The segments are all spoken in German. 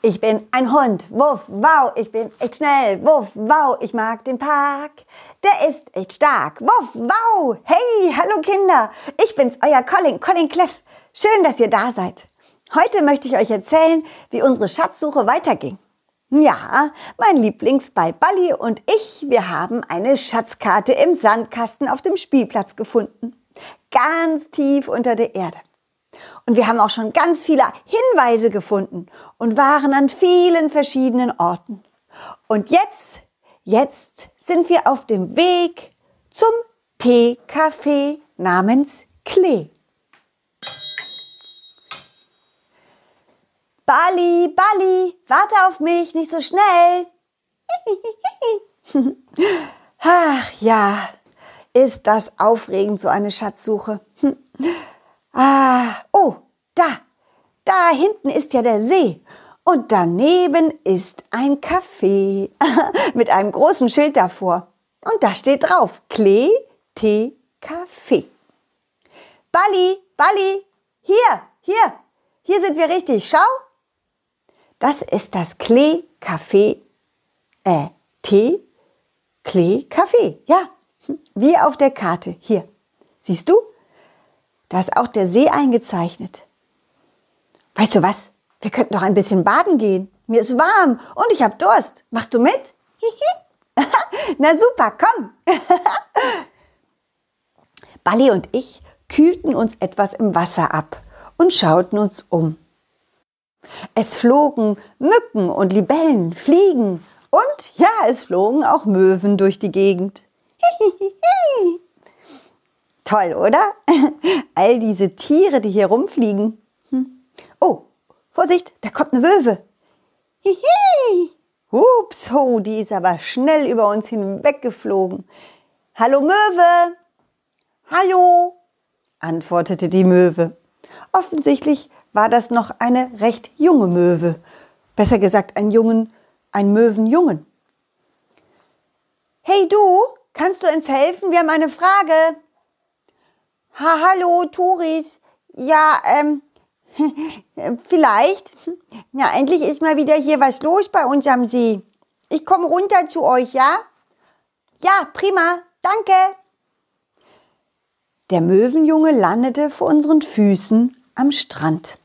Ich bin ein Hund, wuff, wow, ich bin echt schnell, wuff, wow, ich mag den Park. Der ist echt stark, wuff, wow. Hey, hallo Kinder, ich bin's, euer Colin, Colin Cleff. Schön, dass ihr da seid. Heute möchte ich euch erzählen, wie unsere Schatzsuche weiterging. Ja, mein Lieblingsball Balli und ich, wir haben eine Schatzkarte im Sandkasten auf dem Spielplatz gefunden. Ganz tief unter der Erde. Und wir haben auch schon ganz viele Hinweise gefunden und waren an vielen verschiedenen Orten. Und jetzt, jetzt sind wir auf dem Weg zum Teecafé namens Klee. Bali, Bali, warte auf mich, nicht so schnell. Ach ja, ist das aufregend, so eine Schatzsuche. Ah, oh, da, da hinten ist ja der See. Und daneben ist ein Café mit einem großen Schild davor. Und da steht drauf, Klee, Tee, Kaffee. Bali, Bali, hier, hier, hier sind wir richtig, schau. Das ist das Klee, Kaffee, äh, Tee, Klee, Kaffee, ja, wie auf der Karte, hier. Siehst du? Da ist auch der See eingezeichnet. Weißt du was? Wir könnten doch ein bisschen baden gehen. Mir ist warm und ich habe Durst. Machst du mit? Na super, komm. Balli und ich kühlten uns etwas im Wasser ab und schauten uns um. Es flogen Mücken und Libellen, Fliegen und ja, es flogen auch Möwen durch die Gegend. Toll, oder? All diese Tiere, die hier rumfliegen. Hm. Oh, Vorsicht, da kommt eine Möwe. Hihi. Ups, oh, die ist aber schnell über uns hinweggeflogen. Hallo Möwe. Hallo, antwortete die Möwe. Offensichtlich war das noch eine recht junge Möwe. Besser gesagt, ein Jungen, ein Möwenjungen. Hey du, kannst du uns helfen? Wir haben eine Frage. Ha, hallo, Touris. Ja, ähm, vielleicht. Ja, endlich ist mal wieder hier was los bei uns am See. Ich komme runter zu euch, ja? Ja, prima. Danke. Der Möwenjunge landete vor unseren Füßen am Strand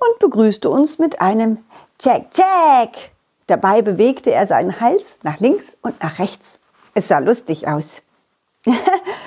und begrüßte uns mit einem Check, Check. Dabei bewegte er seinen Hals nach links und nach rechts. Es sah lustig aus.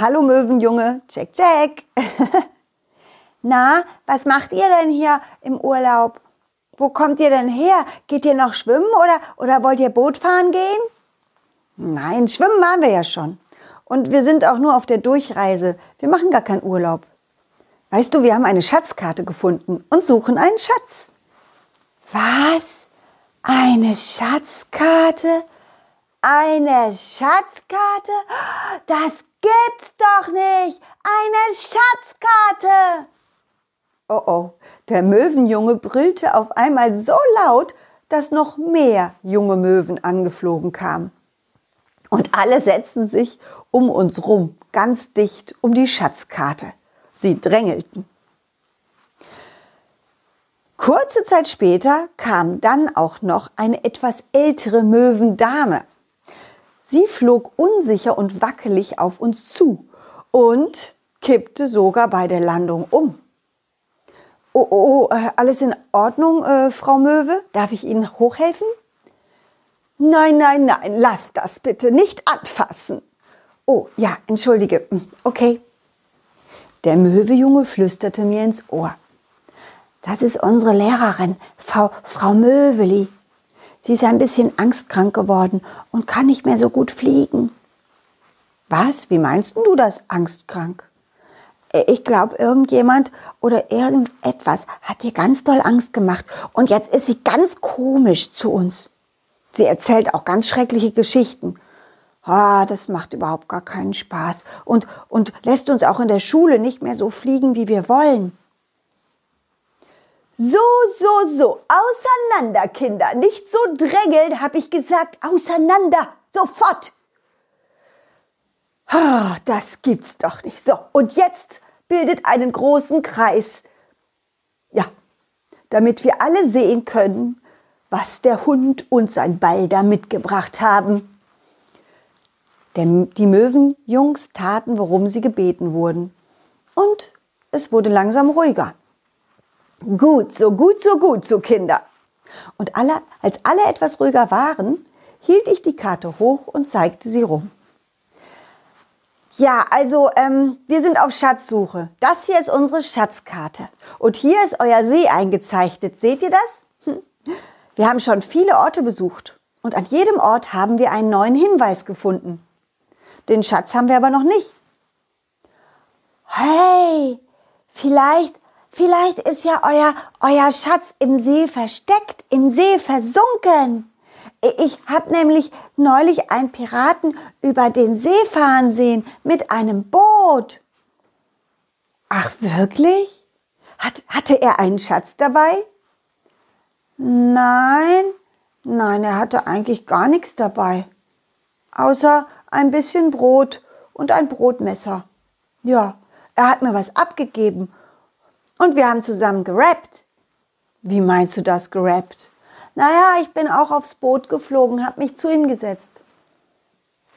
Hallo Möwenjunge, check, check. Na, was macht ihr denn hier im Urlaub? Wo kommt ihr denn her? Geht ihr noch schwimmen oder, oder wollt ihr Boot fahren gehen? Nein, schwimmen waren wir ja schon. Und wir sind auch nur auf der Durchreise. Wir machen gar keinen Urlaub. Weißt du, wir haben eine Schatzkarte gefunden und suchen einen Schatz. Was? Eine Schatzkarte? Eine Schatzkarte? Das gibt's doch nicht! Eine Schatzkarte! Oh oh, der Möwenjunge brüllte auf einmal so laut, dass noch mehr junge Möwen angeflogen kamen. Und alle setzten sich um uns rum, ganz dicht um die Schatzkarte. Sie drängelten. Kurze Zeit später kam dann auch noch eine etwas ältere Möwendame Sie flog unsicher und wackelig auf uns zu und kippte sogar bei der Landung um. Oh, oh, oh äh, alles in Ordnung, äh, Frau Möwe? Darf ich Ihnen hochhelfen? Nein, nein, nein, lass das bitte nicht anfassen. Oh, ja, entschuldige. Hm, okay. Der Möwejunge flüsterte mir ins Ohr. Das ist unsere Lehrerin, Frau, Frau Möweli. Sie ist ein bisschen angstkrank geworden und kann nicht mehr so gut fliegen. Was? Wie meinst du das angstkrank? Äh, ich glaube, irgendjemand oder irgendetwas hat ihr ganz doll Angst gemacht und jetzt ist sie ganz komisch zu uns. Sie erzählt auch ganz schreckliche Geschichten. Ah, das macht überhaupt gar keinen Spaß und, und lässt uns auch in der Schule nicht mehr so fliegen, wie wir wollen. So, so, so, auseinander, Kinder. Nicht so drängeln, habe ich gesagt. Auseinander, sofort. Oh, das gibt's doch nicht. So, und jetzt bildet einen großen Kreis. Ja, damit wir alle sehen können, was der Hund und sein Ball da mitgebracht haben. Denn die Möwenjungs taten, worum sie gebeten wurden. Und es wurde langsam ruhiger. Gut, so gut, so gut, so Kinder. Und alle, als alle etwas ruhiger waren, hielt ich die Karte hoch und zeigte sie rum. Ja, also ähm, wir sind auf Schatzsuche. Das hier ist unsere Schatzkarte. Und hier ist euer See eingezeichnet. Seht ihr das? Hm. Wir haben schon viele Orte besucht. Und an jedem Ort haben wir einen neuen Hinweis gefunden. Den Schatz haben wir aber noch nicht. Hey, vielleicht, vielleicht ist ja euer, euer Schatz im See versteckt, im See versunken. Ich habe nämlich neulich einen Piraten über den See fahren sehen mit einem Boot. Ach wirklich? Hat, hatte er einen Schatz dabei? Nein, nein, er hatte eigentlich gar nichts dabei. Außer ein bisschen Brot und ein Brotmesser. Ja, er hat mir was abgegeben. Und wir haben zusammen gerappt. Wie meinst du das gerappt? Naja, ich bin auch aufs Boot geflogen, habe mich zu ihm gesetzt.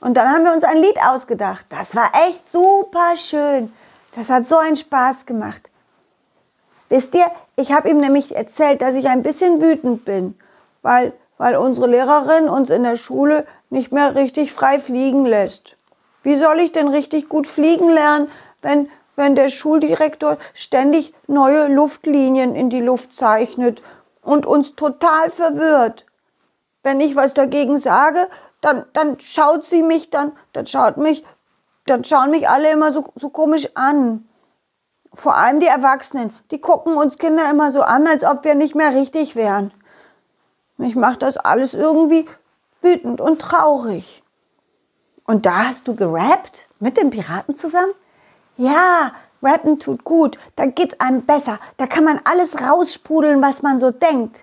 Und dann haben wir uns ein Lied ausgedacht. Das war echt super schön. Das hat so einen Spaß gemacht. Wisst ihr, ich habe ihm nämlich erzählt, dass ich ein bisschen wütend bin, weil, weil unsere Lehrerin uns in der Schule nicht mehr richtig frei fliegen lässt. Wie soll ich denn richtig gut fliegen lernen, wenn, wenn der Schuldirektor ständig neue Luftlinien in die Luft zeichnet und uns total verwirrt. Wenn ich was dagegen sage, dann, dann schaut sie mich, dann, dann schaut mich, dann schauen mich alle immer so, so komisch an. Vor allem die Erwachsenen, die gucken uns Kinder immer so an, als ob wir nicht mehr richtig wären. Mich macht das alles irgendwie wütend und traurig. Und da hast du gerappt mit dem Piraten zusammen? Ja, Rappen tut gut, da geht's einem besser, da kann man alles raussprudeln, was man so denkt.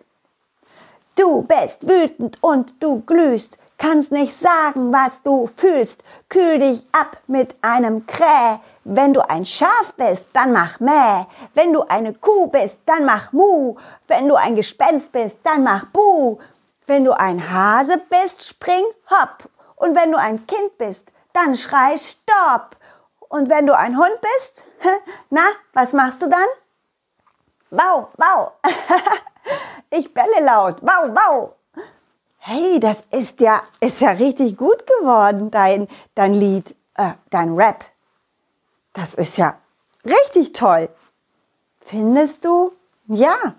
Du bist wütend und du glühst, kannst nicht sagen, was du fühlst. Kühl dich ab mit einem Kräh. Wenn du ein Schaf bist, dann mach Mäh. Wenn du eine Kuh bist, dann mach Mu. Wenn du ein Gespenst bist, dann mach Buh. Wenn du ein Hase bist, spring hopp. Und wenn du ein Kind bist, dann schrei Stopp. Und wenn du ein Hund bist, na, was machst du dann? Wow, wow. ich belle laut. Wow, wow. Hey, das ist ja, ist ja richtig gut geworden, dein, dein Lied, äh, dein Rap. Das ist ja richtig toll. Findest du? Ja.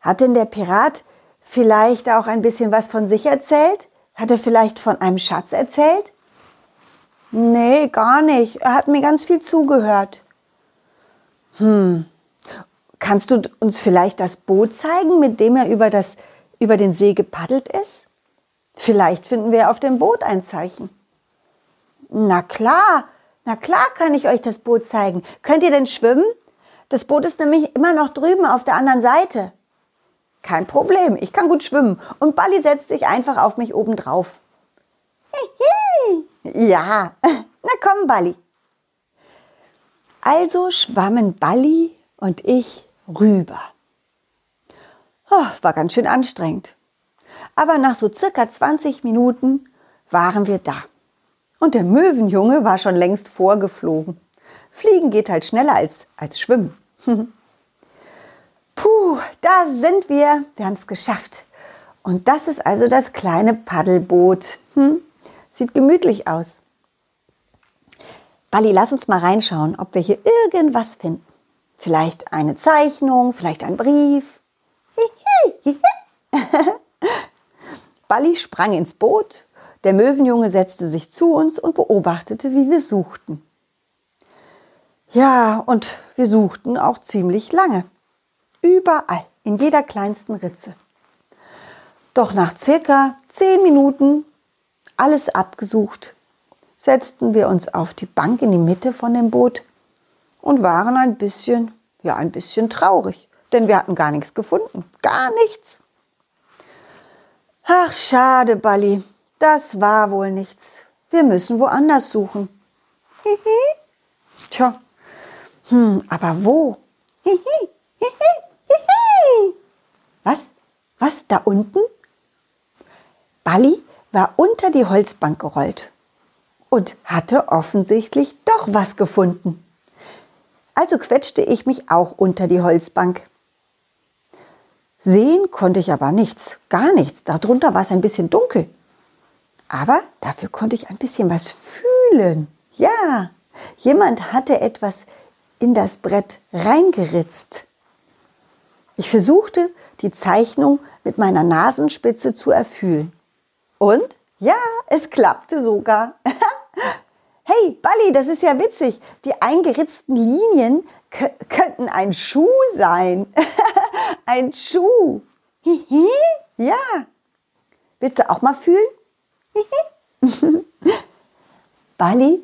Hat denn der Pirat vielleicht auch ein bisschen was von sich erzählt? Hat er vielleicht von einem Schatz erzählt? Nee, gar nicht. Er hat mir ganz viel zugehört. Hm. Kannst du uns vielleicht das Boot zeigen, mit dem er über, das, über den See gepaddelt ist? Vielleicht finden wir auf dem Boot ein Zeichen. Na klar, na klar kann ich euch das Boot zeigen. Könnt ihr denn schwimmen? Das Boot ist nämlich immer noch drüben auf der anderen Seite. Kein Problem, ich kann gut schwimmen und Bali setzt sich einfach auf mich oben drauf. Ja, na komm, Balli. Also schwammen Balli und ich rüber. Oh, war ganz schön anstrengend. Aber nach so circa 20 Minuten waren wir da. Und der Möwenjunge war schon längst vorgeflogen. Fliegen geht halt schneller als, als Schwimmen. Puh, da sind wir. Wir haben es geschafft. Und das ist also das kleine Paddelboot. Hm? Sieht gemütlich aus. Bali, lass uns mal reinschauen, ob wir hier irgendwas finden. Vielleicht eine Zeichnung, vielleicht ein Brief. Bali sprang ins Boot, der Möwenjunge setzte sich zu uns und beobachtete, wie wir suchten. Ja, und wir suchten auch ziemlich lange. Überall, in jeder kleinsten Ritze. Doch nach circa zehn Minuten alles abgesucht, setzten wir uns auf die Bank in die Mitte von dem Boot und waren ein bisschen, ja, ein bisschen traurig, denn wir hatten gar nichts gefunden. Gar nichts. Ach, schade, Balli. Das war wohl nichts. Wir müssen woanders suchen. Hihi. Tja. Hm, aber wo? Hihi. Hihi. Hihi. Was? Was da unten? Balli war unter die Holzbank gerollt und hatte offensichtlich doch was gefunden. Also quetschte ich mich auch unter die Holzbank. Sehen konnte ich aber nichts, gar nichts. Darunter war es ein bisschen dunkel. Aber dafür konnte ich ein bisschen was fühlen. Ja, jemand hatte etwas in das Brett reingeritzt. Ich versuchte, die Zeichnung mit meiner Nasenspitze zu erfüllen. Und ja, es klappte sogar. hey, Balli, das ist ja witzig. Die eingeritzten Linien könnten ein Schuh sein. ein Schuh. ja. Willst du auch mal fühlen? Bali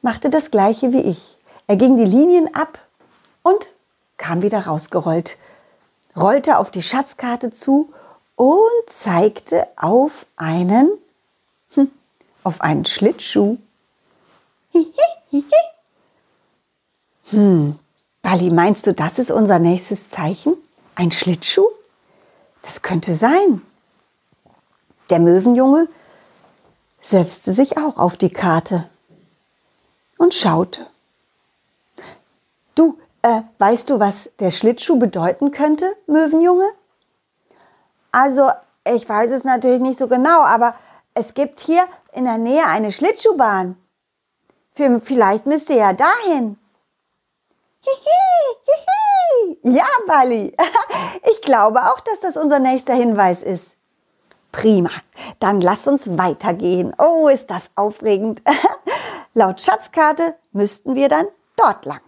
machte das gleiche wie ich. Er ging die Linien ab und kam wieder rausgerollt, rollte auf die Schatzkarte zu und zeigte auf einen, hm, auf einen Schlittschuh. hm, Bali, meinst du, das ist unser nächstes Zeichen? Ein Schlittschuh? Das könnte sein. Der Möwenjunge setzte sich auch auf die Karte und schaute. Du, äh, weißt du, was der Schlittschuh bedeuten könnte, Möwenjunge? Also, ich weiß es natürlich nicht so genau, aber es gibt hier in der Nähe eine Schlittschuhbahn. Vielleicht müsst ihr ja dahin. Hihi, hihi. Ja, Bali. Ich glaube auch, dass das unser nächster Hinweis ist. Prima. Dann lass uns weitergehen. Oh, ist das aufregend. Laut Schatzkarte müssten wir dann dort lang.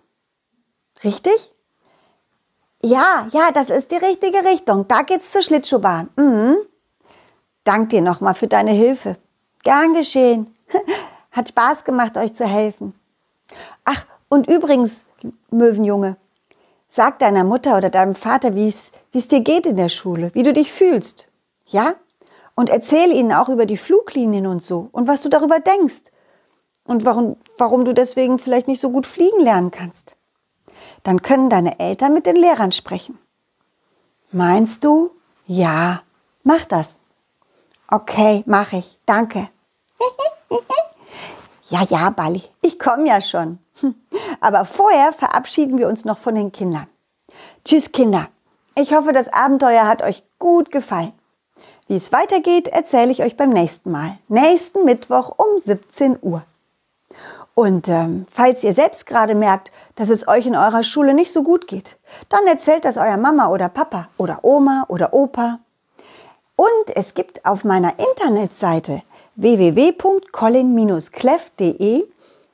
Richtig? Ja, ja, das ist die richtige Richtung. Da geht's zur Schlittschuhbahn. Mhm. Dank dir nochmal für deine Hilfe. Gern geschehen. Hat Spaß gemacht, euch zu helfen. Ach, und übrigens, Möwenjunge, sag deiner Mutter oder deinem Vater, wie es dir geht in der Schule, wie du dich fühlst. Ja? Und erzähl ihnen auch über die Fluglinien und so und was du darüber denkst und warum, warum du deswegen vielleicht nicht so gut fliegen lernen kannst. Dann können deine Eltern mit den Lehrern sprechen. Meinst du? Ja, mach das. Okay, mach ich. Danke. ja, ja, Bali, ich komme ja schon. Aber vorher verabschieden wir uns noch von den Kindern. Tschüss, Kinder. Ich hoffe, das Abenteuer hat euch gut gefallen. Wie es weitergeht, erzähle ich euch beim nächsten Mal. Nächsten Mittwoch um 17 Uhr. Und ähm, falls ihr selbst gerade merkt, dass es euch in eurer Schule nicht so gut geht, dann erzählt das eurer Mama oder Papa oder Oma oder Opa. Und es gibt auf meiner Internetseite www.colin-cleff.de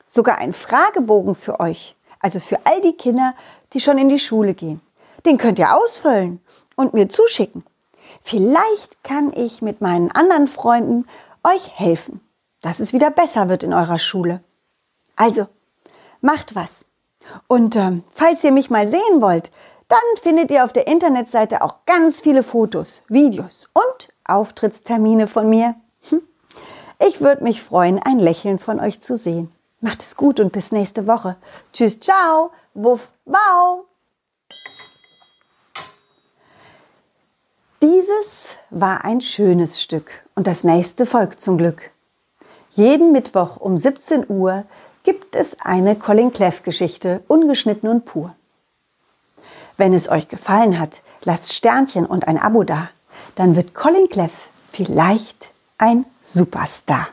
sogar einen Fragebogen für euch, also für all die Kinder, die schon in die Schule gehen. Den könnt ihr ausfüllen und mir zuschicken. Vielleicht kann ich mit meinen anderen Freunden euch helfen, dass es wieder besser wird in eurer Schule. Also, macht was. Und ähm, falls ihr mich mal sehen wollt, dann findet ihr auf der Internetseite auch ganz viele Fotos, Videos und Auftrittstermine von mir. Hm. Ich würde mich freuen, ein Lächeln von euch zu sehen. Macht es gut und bis nächste Woche. Tschüss, ciao, wuff, wow. Dieses war ein schönes Stück und das nächste folgt zum Glück. Jeden Mittwoch um 17 Uhr gibt es eine Colin Cleff Geschichte, ungeschnitten und pur. Wenn es euch gefallen hat, lasst Sternchen und ein Abo da. Dann wird Colin Cleff vielleicht ein Superstar.